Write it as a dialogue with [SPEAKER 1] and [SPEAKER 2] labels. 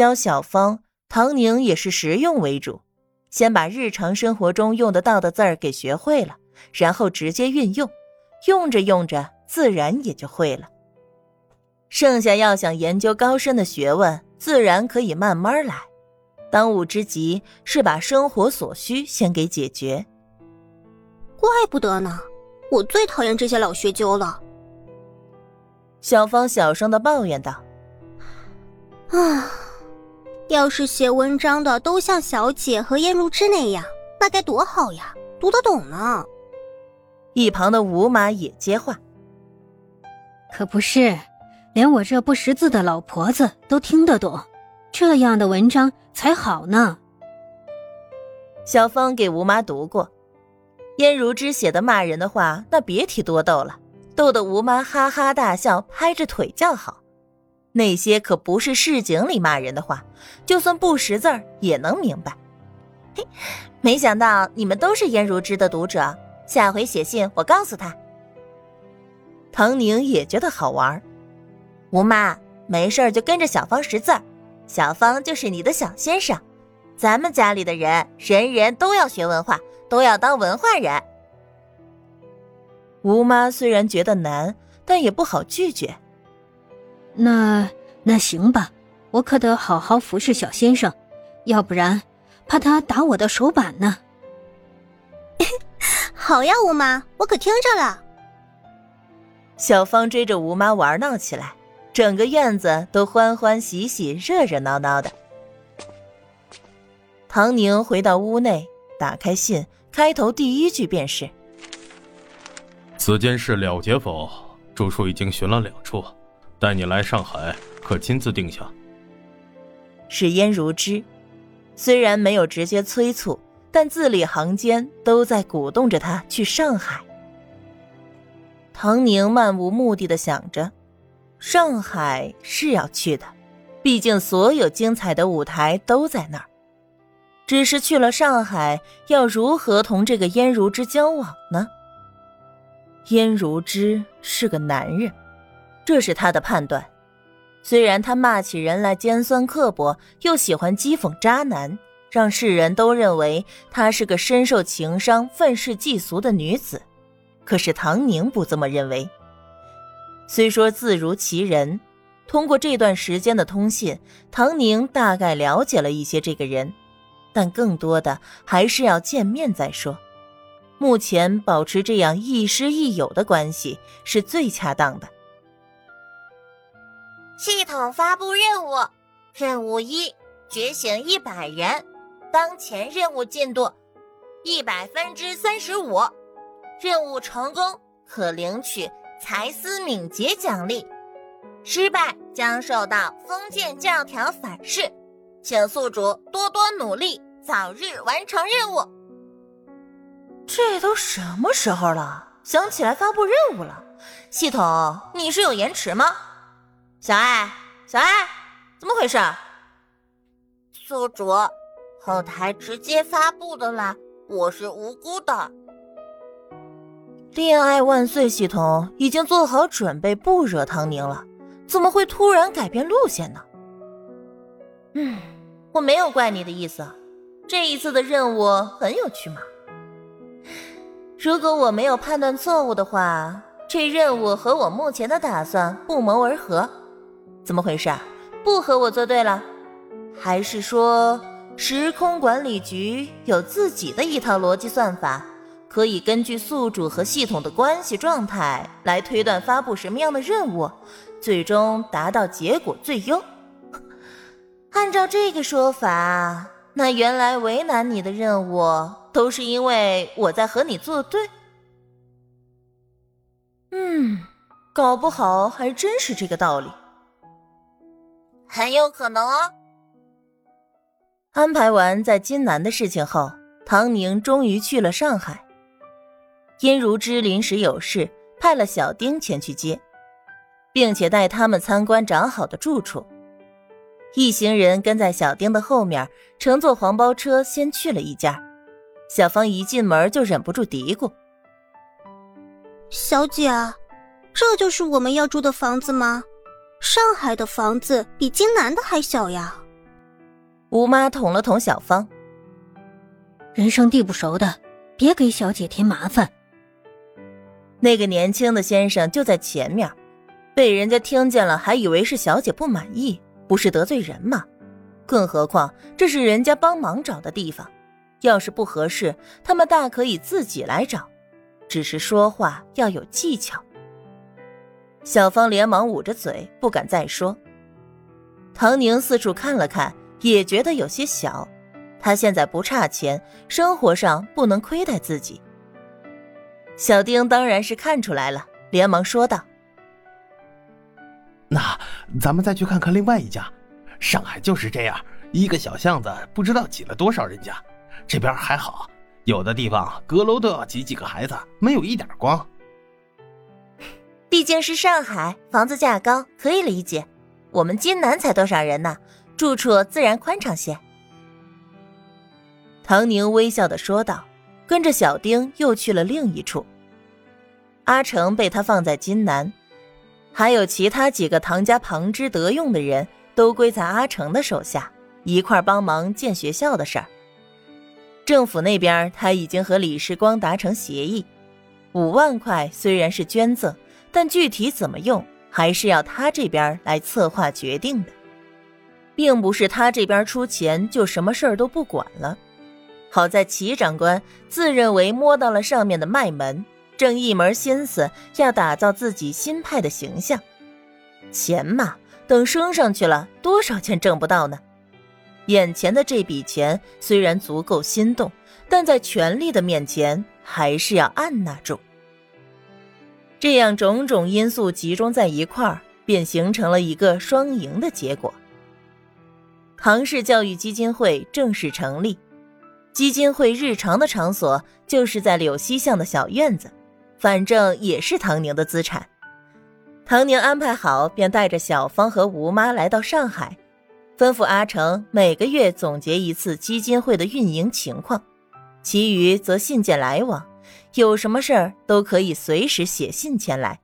[SPEAKER 1] 教小芳，唐宁也是实用为主，先把日常生活中用得到的字儿给学会了，然后直接运用，用着用着，自然也就会了。剩下要想研究高深的学问，自然可以慢慢来。当务之急是把生活所需先给解决。
[SPEAKER 2] 怪不得呢，我最讨厌这些老学究了。
[SPEAKER 1] 小芳小声的抱怨道：“
[SPEAKER 2] 啊，要是写文章的都像小姐和燕如芝那样，那该多好呀，读得懂呢。”
[SPEAKER 1] 一旁的吴妈也接话：“
[SPEAKER 3] 可不是，连我这不识字的老婆子都听得懂，这样的文章才好呢。”
[SPEAKER 1] 小芳给吴妈读过。燕如芝写的骂人的话，那别提多逗了，逗得吴妈哈哈大笑，拍着腿叫好。那些可不是市井里骂人的话，就算不识字儿也能明白。嘿，没想到你们都是颜如芝的读者，下回写信我告诉他。唐宁也觉得好玩。吴妈没事就跟着小芳识字儿，小芳就是你的小先生。咱们家里的人，人人都要学文化。都要当文化人。吴妈虽然觉得难，但也不好拒绝。
[SPEAKER 3] 那那行吧，我可得好好服侍小先生，要不然怕他打我的手板呢。
[SPEAKER 2] 好呀，吴妈，我可听着了。
[SPEAKER 1] 小芳追着吴妈玩闹起来，整个院子都欢欢喜喜、热热闹闹的。唐宁回到屋内，打开信。开头第一句便是：“
[SPEAKER 4] 此件事了结否？朱叔已经询了两处，带你来上海，可亲自定下。”
[SPEAKER 1] 是燕如芝，虽然没有直接催促，但字里行间都在鼓动着他去上海。唐宁漫无目的的想着，上海是要去的，毕竟所有精彩的舞台都在那儿。只是去了上海，要如何同这个燕如之交往呢？燕如之是个男人，这是他的判断。虽然他骂起人来尖酸刻薄，又喜欢讥讽渣男，让世人都认为她是个深受情伤、愤世嫉俗的女子，可是唐宁不这么认为。虽说字如其人，通过这段时间的通信，唐宁大概了解了一些这个人。但更多的还是要见面再说。目前保持这样亦师亦友的关系是最恰当的。
[SPEAKER 5] 系统发布任务：任务一，觉醒一百人，当前任务进度一百分之三十五，任务成功可领取才思敏捷奖励，失败将受到封建教条反噬。请宿主多多努力，早日完成任务。
[SPEAKER 1] 这都什么时候了？想起来发布任务了？系统，你是有延迟吗？小爱，小爱，怎么回事？
[SPEAKER 5] 宿主，后台直接发布的啦，我是无辜的。
[SPEAKER 1] 恋爱万岁！系统已经做好准备不惹唐宁了，怎么会突然改变路线呢？嗯，我没有怪你的意思。这一次的任务很有趣嘛。如果我没有判断错误的话，这任务和我目前的打算不谋而合。怎么回事？不和我作对了？还是说时空管理局有自己的一套逻辑算法，可以根据宿主和系统的关系状态来推断发布什么样的任务，最终达到结果最优？按照这个说法，那原来为难你的任务都是因为我在和你作对。嗯，搞不好还真是这个道理，
[SPEAKER 5] 很有可能哦。
[SPEAKER 1] 安排完在金南的事情后，唐宁终于去了上海。殷如之临时有事，派了小丁前去接，并且带他们参观长好的住处。一行人跟在小丁的后面，乘坐黄包车先去了一家。小芳一进门就忍不住嘀咕：“
[SPEAKER 2] 小姐，这就是我们要住的房子吗？上海的房子比京南的还小呀，
[SPEAKER 1] 吴妈捅了捅小芳：“
[SPEAKER 3] 人生地不熟的，别给小姐添麻烦。”
[SPEAKER 1] 那个年轻的先生就在前面，被人家听见了，还以为是小姐不满意，不是得罪人吗？更何况这是人家帮忙找的地方，要是不合适，他们大可以自己来找，只是说话要有技巧。小芳连忙捂着嘴，不敢再说。唐宁四处看了看，也觉得有些小。他现在不差钱，生活上不能亏待自己。小丁当然是看出来了，连忙说道：“
[SPEAKER 6] 那咱们再去看看另外一家。”上海就是这样，一个小巷子不知道挤了多少人家。这边还好，有的地方阁楼都要挤几个孩子，没有一点光。
[SPEAKER 5] 毕竟是上海，房子价高，可以理解。我们金南才多少人呢？住处自然宽敞些。
[SPEAKER 1] 唐宁微笑的说道，跟着小丁又去了另一处。阿成被他放在金南，还有其他几个唐家旁支得用的人。都归在阿成的手下，一块帮忙建学校的事儿。政府那边他已经和李世光达成协议，五万块虽然是捐赠，但具体怎么用，还是要他这边来策划决定的，并不是他这边出钱就什么事儿都不管了。好在齐长官自认为摸到了上面的脉门，正一门心思要打造自己新派的形象，钱嘛。等升上去了，多少钱挣不到呢？眼前的这笔钱虽然足够心动，但在权力的面前，还是要按捺住。这样种种因素集中在一块儿，便形成了一个双赢的结果。唐氏教育基金会正式成立，基金会日常的场所就是在柳溪巷的小院子，反正也是唐宁的资产。唐宁安排好，便带着小芳和吴妈来到上海，吩咐阿成每个月总结一次基金会的运营情况，其余则信件来往，有什么事儿都可以随时写信前来。